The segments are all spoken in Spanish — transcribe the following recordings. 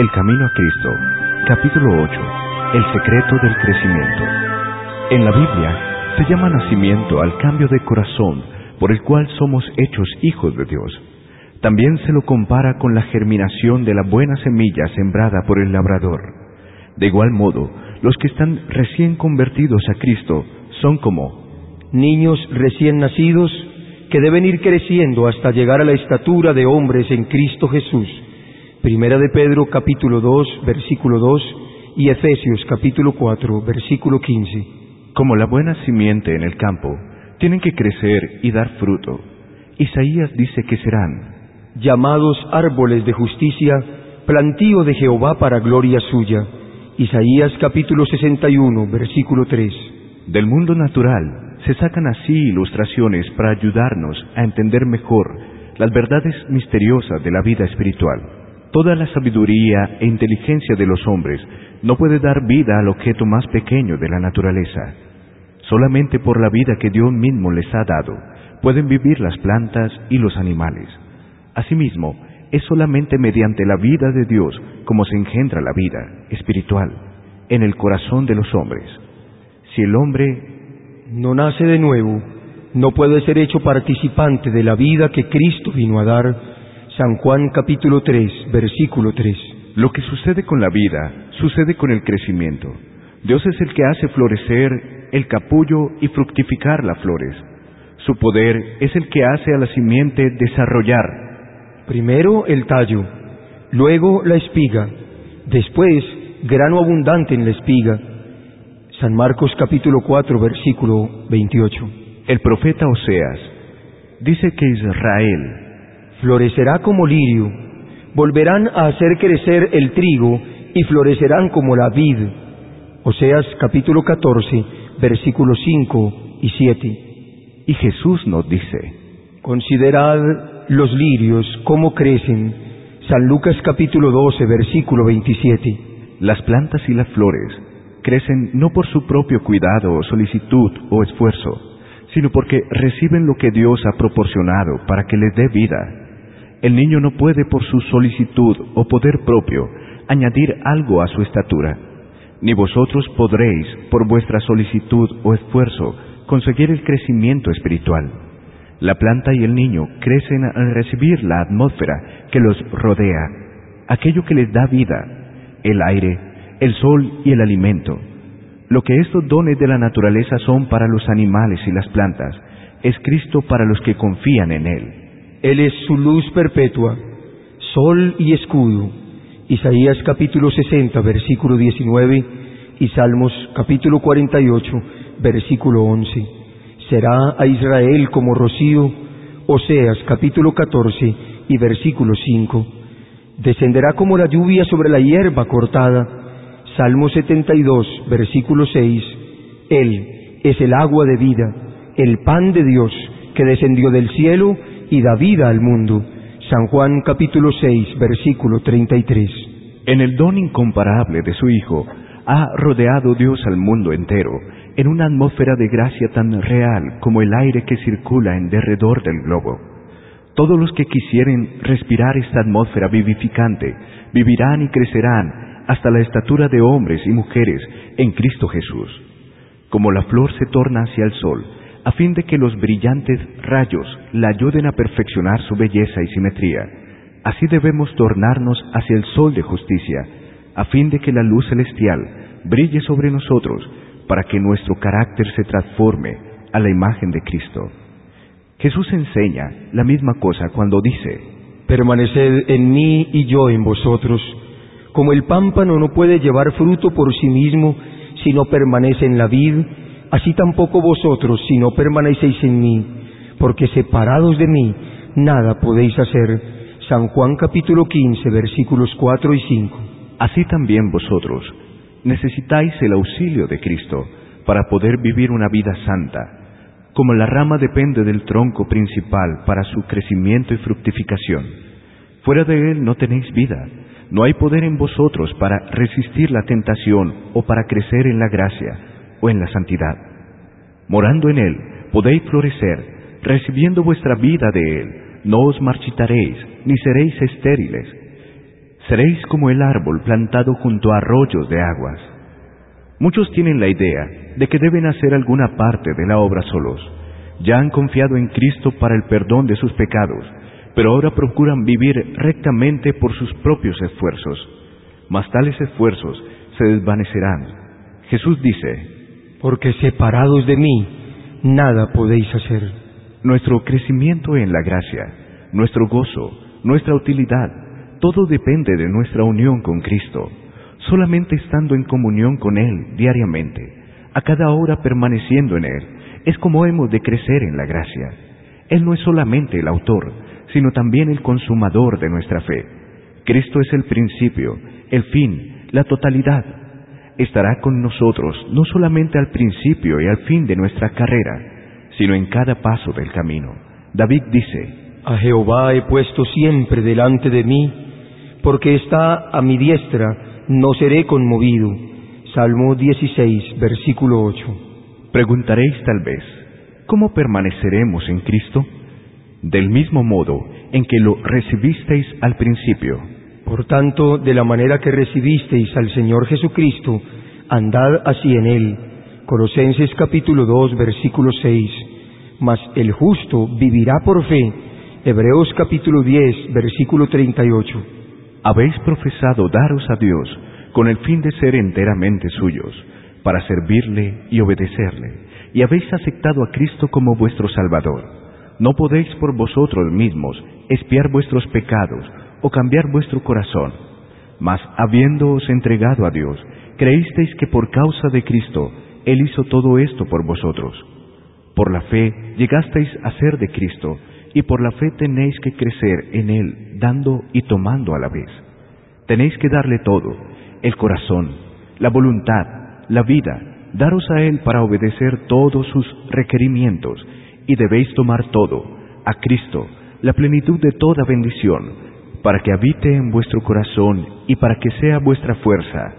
El Camino a Cristo, capítulo 8. El secreto del crecimiento. En la Biblia se llama nacimiento al cambio de corazón por el cual somos hechos hijos de Dios. También se lo compara con la germinación de la buena semilla sembrada por el labrador. De igual modo, los que están recién convertidos a Cristo son como niños recién nacidos que deben ir creciendo hasta llegar a la estatura de hombres en Cristo Jesús. Primera de Pedro capítulo 2 versículo 2 y Efesios capítulo 4 versículo 15. Como la buena simiente en el campo, tienen que crecer y dar fruto. Isaías dice que serán llamados árboles de justicia, plantío de Jehová para gloria suya. Isaías capítulo 61 versículo 3. Del mundo natural se sacan así ilustraciones para ayudarnos a entender mejor las verdades misteriosas de la vida espiritual. Toda la sabiduría e inteligencia de los hombres no puede dar vida al objeto más pequeño de la naturaleza. Solamente por la vida que Dios mismo les ha dado pueden vivir las plantas y los animales. Asimismo, es solamente mediante la vida de Dios como se engendra la vida espiritual en el corazón de los hombres. Si el hombre no nace de nuevo, no puede ser hecho participante de la vida que Cristo vino a dar. San Juan capítulo 3, versículo 3. Lo que sucede con la vida sucede con el crecimiento. Dios es el que hace florecer el capullo y fructificar las flores. Su poder es el que hace a la simiente desarrollar. Primero el tallo, luego la espiga, después grano abundante en la espiga San Marcos capítulo 4 versículo 28. El profeta Oseas dice que Israel florecerá como lirio, volverán a hacer crecer el trigo y florecerán como la vid. Oseas capítulo 14 versículos 5 y 7. Y Jesús nos dice, Considerad los lirios, cómo crecen. San Lucas capítulo 12 versículo 27. Las plantas y las flores crecen no por su propio cuidado, solicitud o esfuerzo, sino porque reciben lo que Dios ha proporcionado para que les dé vida. El niño no puede por su solicitud o poder propio añadir algo a su estatura, ni vosotros podréis por vuestra solicitud o esfuerzo conseguir el crecimiento espiritual. La planta y el niño crecen al recibir la atmósfera que los rodea, aquello que les da vida, el aire, el sol y el alimento. Lo que estos dones de la naturaleza son para los animales y las plantas, es Cristo para los que confían en Él. Él es su luz perpetua, sol y escudo. Isaías capítulo 60, versículo 19 y Salmos capítulo 48, versículo 11. Será a Israel como rocío, Oseas capítulo 14 y versículo 5. Descenderá como la lluvia sobre la hierba cortada Salmo 72, versículo 6. Él es el agua de vida, el pan de Dios que descendió del cielo y da vida al mundo. San Juan capítulo 6, versículo 33. En el don incomparable de su Hijo, ha rodeado Dios al mundo entero en una atmósfera de gracia tan real como el aire que circula en derredor del globo. Todos los que quisieren respirar esta atmósfera vivificante vivirán y crecerán hasta la estatura de hombres y mujeres en Cristo Jesús. Como la flor se torna hacia el sol, a fin de que los brillantes rayos la ayuden a perfeccionar su belleza y simetría, así debemos tornarnos hacia el sol de justicia, a fin de que la luz celestial brille sobre nosotros, para que nuestro carácter se transforme a la imagen de Cristo. Jesús enseña la misma cosa cuando dice, Permaneced en mí y yo en vosotros, como el pámpano no puede llevar fruto por sí mismo si no permanece en la vid, así tampoco vosotros si no permanecéis en mí, porque separados de mí nada podéis hacer. San Juan capítulo 15 versículos 4 y 5. Así también vosotros necesitáis el auxilio de Cristo para poder vivir una vida santa. Como la rama depende del tronco principal para su crecimiento y fructificación, fuera de él no tenéis vida no hay poder en vosotros para resistir la tentación o para crecer en la gracia o en la santidad. Morando en Él, podéis florecer, recibiendo vuestra vida de Él. No os marchitaréis, ni seréis estériles. Seréis como el árbol plantado junto a arroyos de aguas. Muchos tienen la idea de que deben hacer alguna parte de la obra solos. Ya han confiado en Cristo para el perdón de sus pecados, pero ahora procuran vivir rectamente por sus propios esfuerzos. Mas tales esfuerzos se desvanecerán. Jesús dice, Porque separados de mí, nada podéis hacer. Nuestro crecimiento en la gracia, nuestro gozo, nuestra utilidad, todo depende de nuestra unión con Cristo. Solamente estando en comunión con Él diariamente, a cada hora permaneciendo en Él, es como hemos de crecer en la gracia. Él no es solamente el autor, sino también el consumador de nuestra fe. Cristo es el principio, el fin, la totalidad. Estará con nosotros no solamente al principio y al fin de nuestra carrera, sino en cada paso del camino. David dice, A Jehová he puesto siempre delante de mí, porque está a mi diestra, no seré conmovido. Salmo 16, versículo 8. Preguntaréis tal vez, ¿cómo permaneceremos en Cristo? Del mismo modo en que lo recibisteis al principio. Por tanto, de la manera que recibisteis al Señor Jesucristo, andad así en Él. Colosenses capítulo 2, versículo 6. Mas el justo vivirá por fe. Hebreos capítulo 10, versículo 38. Habéis profesado daros a Dios con el fin de ser enteramente suyos, para servirle y obedecerle, y habéis aceptado a Cristo como vuestro Salvador. No podéis por vosotros mismos espiar vuestros pecados o cambiar vuestro corazón, mas habiéndoos entregado a Dios, creísteis que por causa de Cristo Él hizo todo esto por vosotros. Por la fe llegasteis a ser de Cristo, y por la fe tenéis que crecer en Él, dando y tomando a la vez. Tenéis que darle todo, el corazón, la voluntad, la vida, daros a Él para obedecer todos sus requerimientos, y debéis tomar todo, a Cristo, la plenitud de toda bendición, para que habite en vuestro corazón y para que sea vuestra fuerza,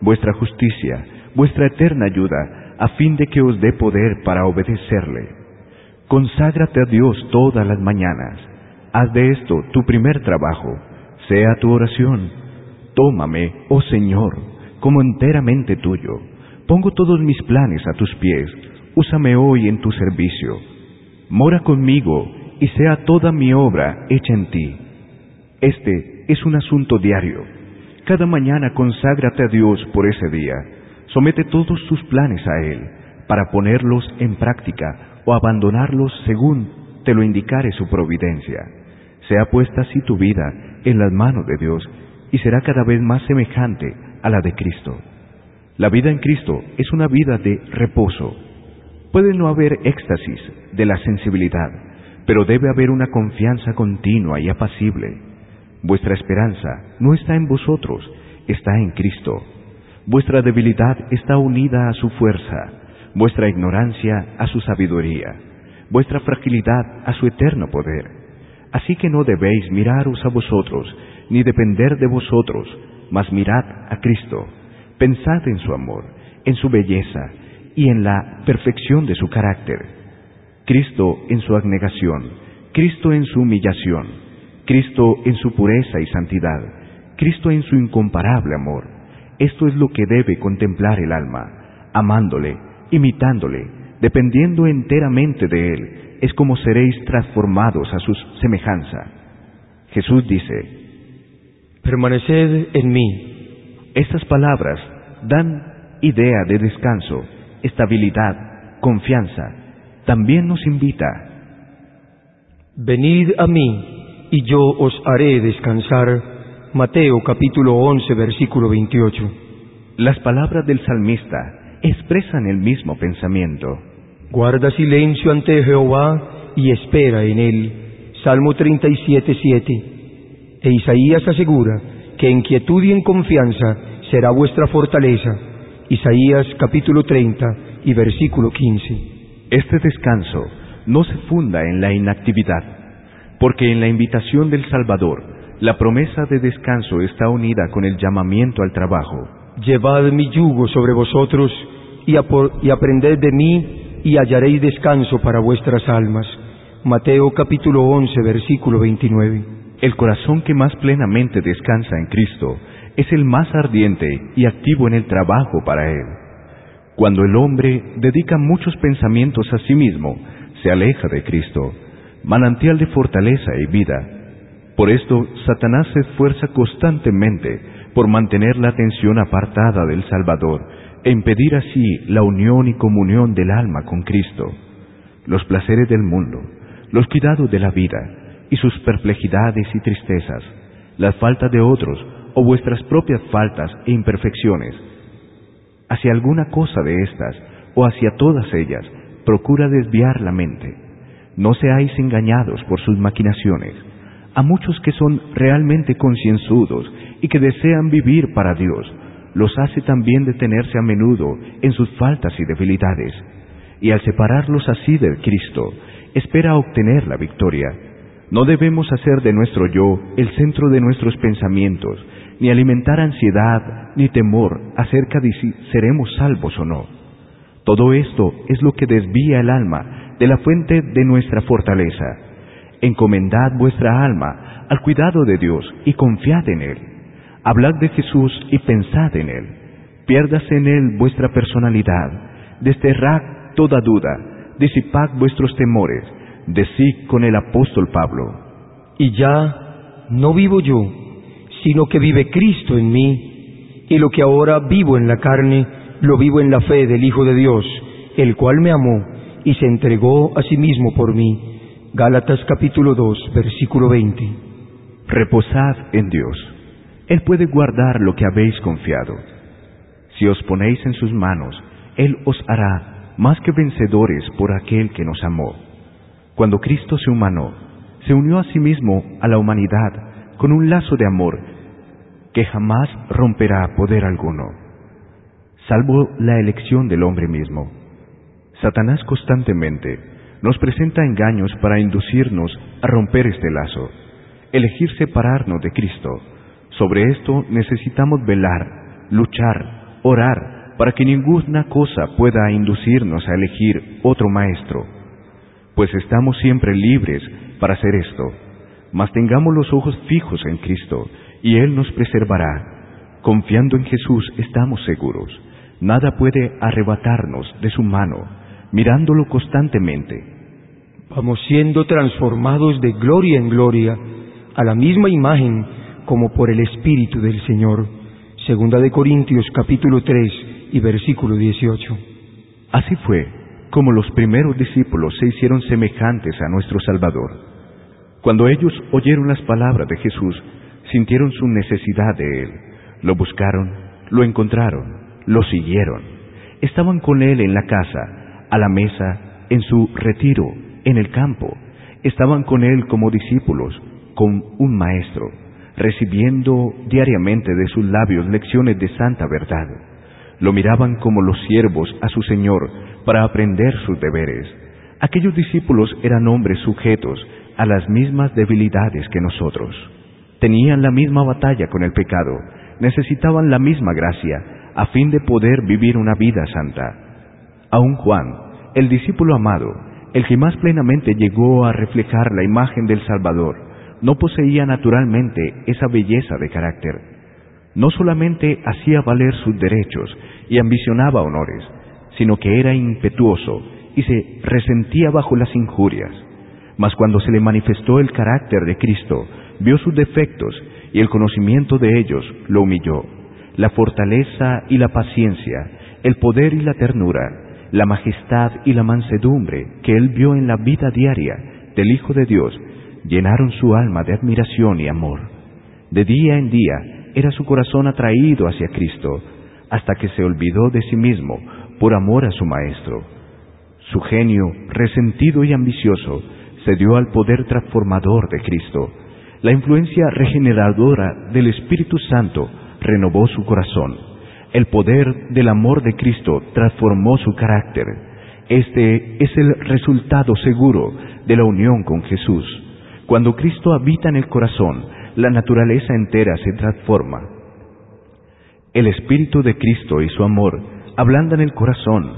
vuestra justicia, vuestra eterna ayuda, a fin de que os dé poder para obedecerle. Conságrate a Dios todas las mañanas. Haz de esto tu primer trabajo. Sea tu oración. Tómame, oh Señor, como enteramente tuyo. Pongo todos mis planes a tus pies. Úsame hoy en tu servicio. Mora conmigo y sea toda mi obra hecha en ti. Este es un asunto diario. Cada mañana conságrate a Dios por ese día. Somete todos tus planes a Él para ponerlos en práctica o abandonarlos según te lo indicare su providencia. Sea puesta así tu vida en las manos de Dios y será cada vez más semejante a la de Cristo. La vida en Cristo es una vida de reposo. Puede no haber éxtasis de la sensibilidad, pero debe haber una confianza continua y apacible. Vuestra esperanza no está en vosotros, está en Cristo. Vuestra debilidad está unida a su fuerza vuestra ignorancia a su sabiduría, vuestra fragilidad a su eterno poder. Así que no debéis miraros a vosotros, ni depender de vosotros, mas mirad a Cristo. Pensad en su amor, en su belleza y en la perfección de su carácter. Cristo en su abnegación, Cristo en su humillación, Cristo en su pureza y santidad, Cristo en su incomparable amor. Esto es lo que debe contemplar el alma, amándole, imitándole, dependiendo enteramente de Él, es como seréis transformados a su semejanza. Jesús dice, Permaneced en mí. Estas palabras dan idea de descanso, estabilidad, confianza. También nos invita, Venid a mí y yo os haré descansar. Mateo capítulo 11 versículo 28. Las palabras del salmista expresan el mismo pensamiento. Guarda silencio ante Jehová y espera en él. Salmo 37, 7. E Isaías asegura que en quietud y en confianza será vuestra fortaleza. Isaías capítulo 30 y versículo 15. Este descanso no se funda en la inactividad, porque en la invitación del Salvador, la promesa de descanso está unida con el llamamiento al trabajo. Llevad mi yugo sobre vosotros y, y, aprended de mí y hallaréis descanso para vuestras almas. Mateo capítulo 11 versículo 29. el corazón que más plenamente descansa en Cristo es el más ardiente y activo en el trabajo para Él. Cuando el hombre dedica muchos pensamientos a sí mismo, se aleja de Cristo, manantial de fortaleza y vida. Por esto, Satanás se esfuerza constantemente por mantener la atención apartada del Salvador e impedir así la unión y comunión del alma con Cristo. Los placeres del mundo, los cuidados de la vida y sus perplejidades y tristezas, la falta de otros o vuestras propias faltas e imperfecciones, hacia alguna cosa de estas o hacia todas ellas, procura desviar la mente. No seáis engañados por sus maquinaciones. A muchos que son realmente concienzudos y que desean vivir para Dios, los hace también detenerse a menudo en sus faltas y debilidades, y al separarlos así del Cristo, espera obtener la victoria. No debemos hacer de nuestro yo el centro de nuestros pensamientos, ni alimentar ansiedad ni temor acerca de si seremos salvos o no. Todo esto es lo que desvía el alma de la fuente de nuestra fortaleza. Encomendad vuestra alma al cuidado de Dios y confiad en Él. Hablad de Jesús y pensad en Él. Piérdase en Él vuestra personalidad. Desterrad toda duda. Disipad vuestros temores. Decid con el apóstol Pablo. Y ya no vivo yo, sino que vive Cristo en mí, y lo que ahora vivo en la carne, lo vivo en la fe del Hijo de Dios, el cual me amó y se entregó a sí mismo por mí. Gálatas capítulo 2, versículo 20. Reposad en Dios. Él puede guardar lo que habéis confiado. Si os ponéis en sus manos, Él os hará más que vencedores por aquel que nos amó. Cuando Cristo se humanó, se unió a sí mismo a la humanidad con un lazo de amor que jamás romperá poder alguno salvo la elección del hombre mismo. Satanás constantemente nos presenta engaños para inducirnos a romper este lazo, elegir separarnos de Cristo. Sobre esto necesitamos velar, luchar, orar, para que ninguna cosa pueda inducirnos a elegir otro maestro, pues estamos siempre libres para hacer esto. Mas tengamos los ojos fijos en Cristo, y Él nos preservará. Confiando en Jesús estamos seguros nada puede arrebatarnos de su mano, mirándolo constantemente. Vamos siendo transformados de gloria en gloria a la misma imagen como por el Espíritu del Señor. Segunda de Corintios capítulo 3 y versículo 18. Así fue como los primeros discípulos se hicieron semejantes a nuestro Salvador. Cuando ellos oyeron las palabras de Jesús, sintieron su necesidad de Él, lo buscaron, lo encontraron lo siguieron. Estaban con él en la casa, a la mesa, en su retiro, en el campo. Estaban con él como discípulos, con un maestro, recibiendo diariamente de sus labios lecciones de santa verdad. Lo miraban como los siervos a su Señor para aprender sus deberes. Aquellos discípulos eran hombres sujetos a las mismas debilidades que nosotros. Tenían la misma batalla con el pecado, necesitaban la misma gracia, a fin de poder vivir una vida santa. Aun Juan, el discípulo amado, el que más plenamente llegó a reflejar la imagen del Salvador, no poseía naturalmente esa belleza de carácter. No solamente hacía valer sus derechos y ambicionaba honores, sino que era impetuoso y se resentía bajo las injurias. Mas cuando se le manifestó el carácter de Cristo, vio sus defectos y el conocimiento de ellos lo humilló la fortaleza y la paciencia, el poder y la ternura, la majestad y la mansedumbre que él vio en la vida diaria del Hijo de Dios, llenaron su alma de admiración y amor. De día en día era su corazón atraído hacia Cristo, hasta que se olvidó de sí mismo por amor a su Maestro. Su genio, resentido y ambicioso, se dio al poder transformador de Cristo. La influencia regeneradora del Espíritu Santo renovó su corazón. El poder del amor de Cristo transformó su carácter. Este es el resultado seguro de la unión con Jesús. Cuando Cristo habita en el corazón, la naturaleza entera se transforma. El Espíritu de Cristo y su amor ablandan el corazón,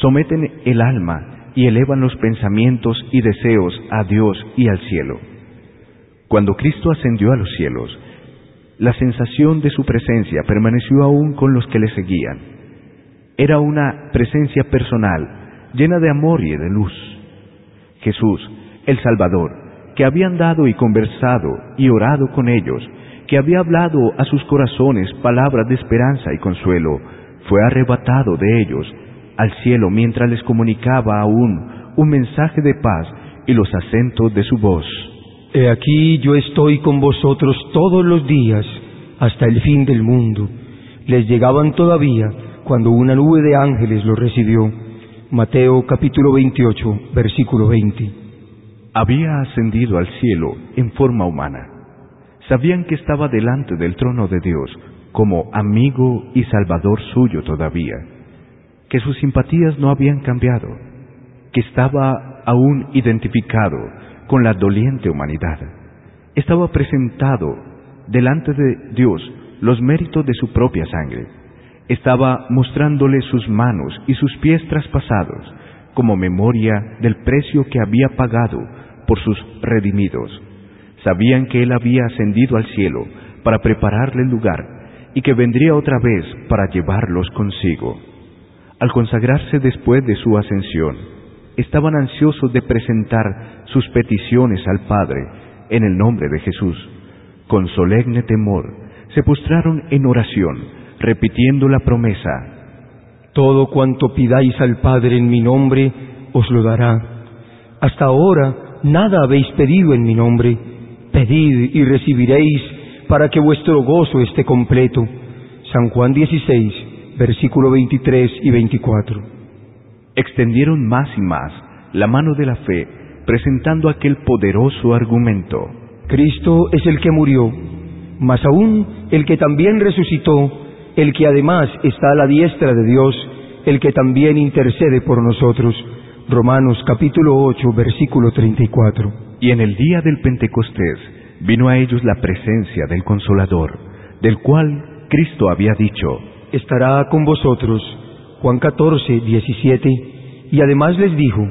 someten el alma y elevan los pensamientos y deseos a Dios y al cielo. Cuando Cristo ascendió a los cielos, la sensación de su presencia permaneció aún con los que le seguían. Era una presencia personal, llena de amor y de luz. Jesús, el Salvador, que había andado y conversado y orado con ellos, que había hablado a sus corazones palabras de esperanza y consuelo, fue arrebatado de ellos al cielo mientras les comunicaba aún un mensaje de paz y los acentos de su voz. He aquí yo estoy con vosotros todos los días hasta el fin del mundo. Les llegaban todavía cuando una nube de ángeles los recibió. Mateo capítulo 28, versículo 20. Había ascendido al cielo en forma humana. Sabían que estaba delante del trono de Dios como amigo y salvador suyo todavía que sus simpatías no habían cambiado, que estaba aún identificado con la doliente humanidad. Estaba presentado delante de Dios los méritos de su propia sangre. Estaba mostrándole sus manos y sus pies traspasados como memoria del precio que había pagado por sus redimidos. Sabían que Él había ascendido al cielo para prepararle el lugar y que vendría otra vez para llevarlos consigo. Al consagrarse después de su ascensión, estaban ansiosos de presentar sus peticiones al Padre en el nombre de Jesús. Con solemne temor, se postraron en oración, repitiendo la promesa, Todo cuanto pidáis al Padre en mi nombre, os lo dará. Hasta ahora nada habéis pedido en mi nombre. Pedid y recibiréis para que vuestro gozo esté completo. San Juan 16, versículo 23 y 24. Extendieron más y más la mano de la fe, presentando aquel poderoso argumento. Cristo es el que murió, mas aún el que también resucitó, el que además está a la diestra de Dios, el que también intercede por nosotros. Romanos capítulo 8, versículo 34. Y en el día del Pentecostés vino a ellos la presencia del Consolador, del cual Cristo había dicho, estará con vosotros. Juan 14, 17. Y además les dijo,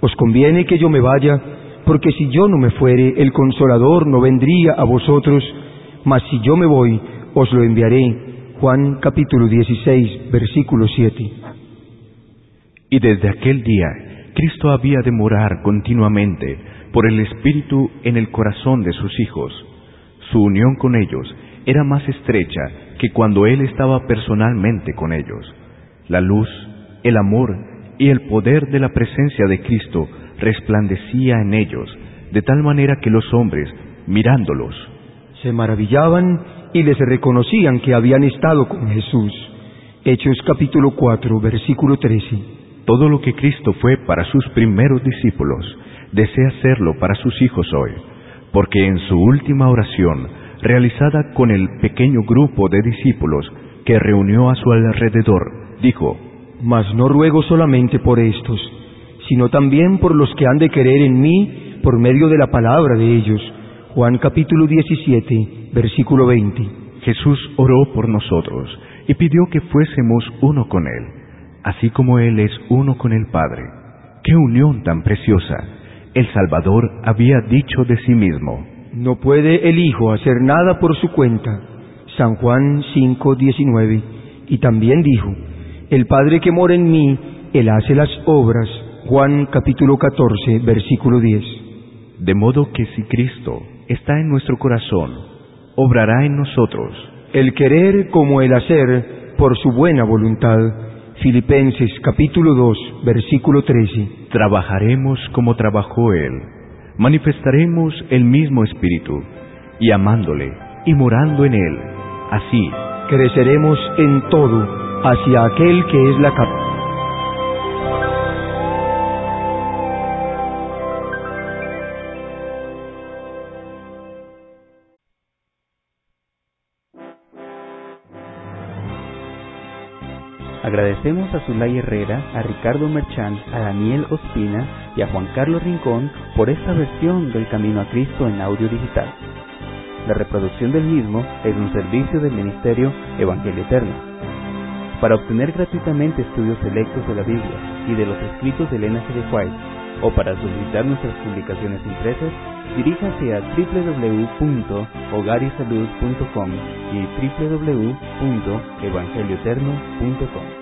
os conviene que yo me vaya, porque si yo no me fuere, el consolador no vendría a vosotros, mas si yo me voy, os lo enviaré. Juan capítulo 16, versículo 7. Y desde aquel día, Cristo había de morar continuamente por el Espíritu en el corazón de sus hijos. Su unión con ellos era más estrecha que cuando Él estaba personalmente con ellos. La luz, el amor y el poder de la presencia de Cristo resplandecía en ellos, de tal manera que los hombres, mirándolos, se maravillaban y les reconocían que habían estado con Jesús. Hechos capítulo 4, versículo 13. Todo lo que Cristo fue para sus primeros discípulos, desea serlo para sus hijos hoy, porque en su última oración realizada con el pequeño grupo de discípulos que reunió a su alrededor, dijo, Mas no ruego solamente por estos, sino también por los que han de querer en mí por medio de la palabra de ellos. Juan capítulo 17, versículo 20. Jesús oró por nosotros y pidió que fuésemos uno con Él, así como Él es uno con el Padre. ¡Qué unión tan preciosa! El Salvador había dicho de sí mismo, no puede el Hijo hacer nada por su cuenta. San Juan 5:19. Y también dijo, el Padre que mora en mí, Él hace las obras. Juan capítulo 14, versículo 10. De modo que si Cristo está en nuestro corazón, obrará en nosotros. El querer como el hacer por su buena voluntad. Filipenses capítulo 2, versículo 13. Trabajaremos como trabajó Él manifestaremos el mismo espíritu, y amándole y morando en él, así creceremos en todo hacia aquel que es la cabeza Agradecemos a Zulay Herrera, a Ricardo Merchán, a Daniel Ospina y a Juan Carlos Rincón por esta versión del Camino a Cristo en audio digital. La reproducción del mismo es un servicio del Ministerio Evangelio Eterno para obtener gratuitamente estudios selectos de la Biblia y de los escritos de Elena C. de White, o para solicitar nuestras publicaciones impresas, diríjase a www.hogarisalud.com y www.evangelioeterno.com.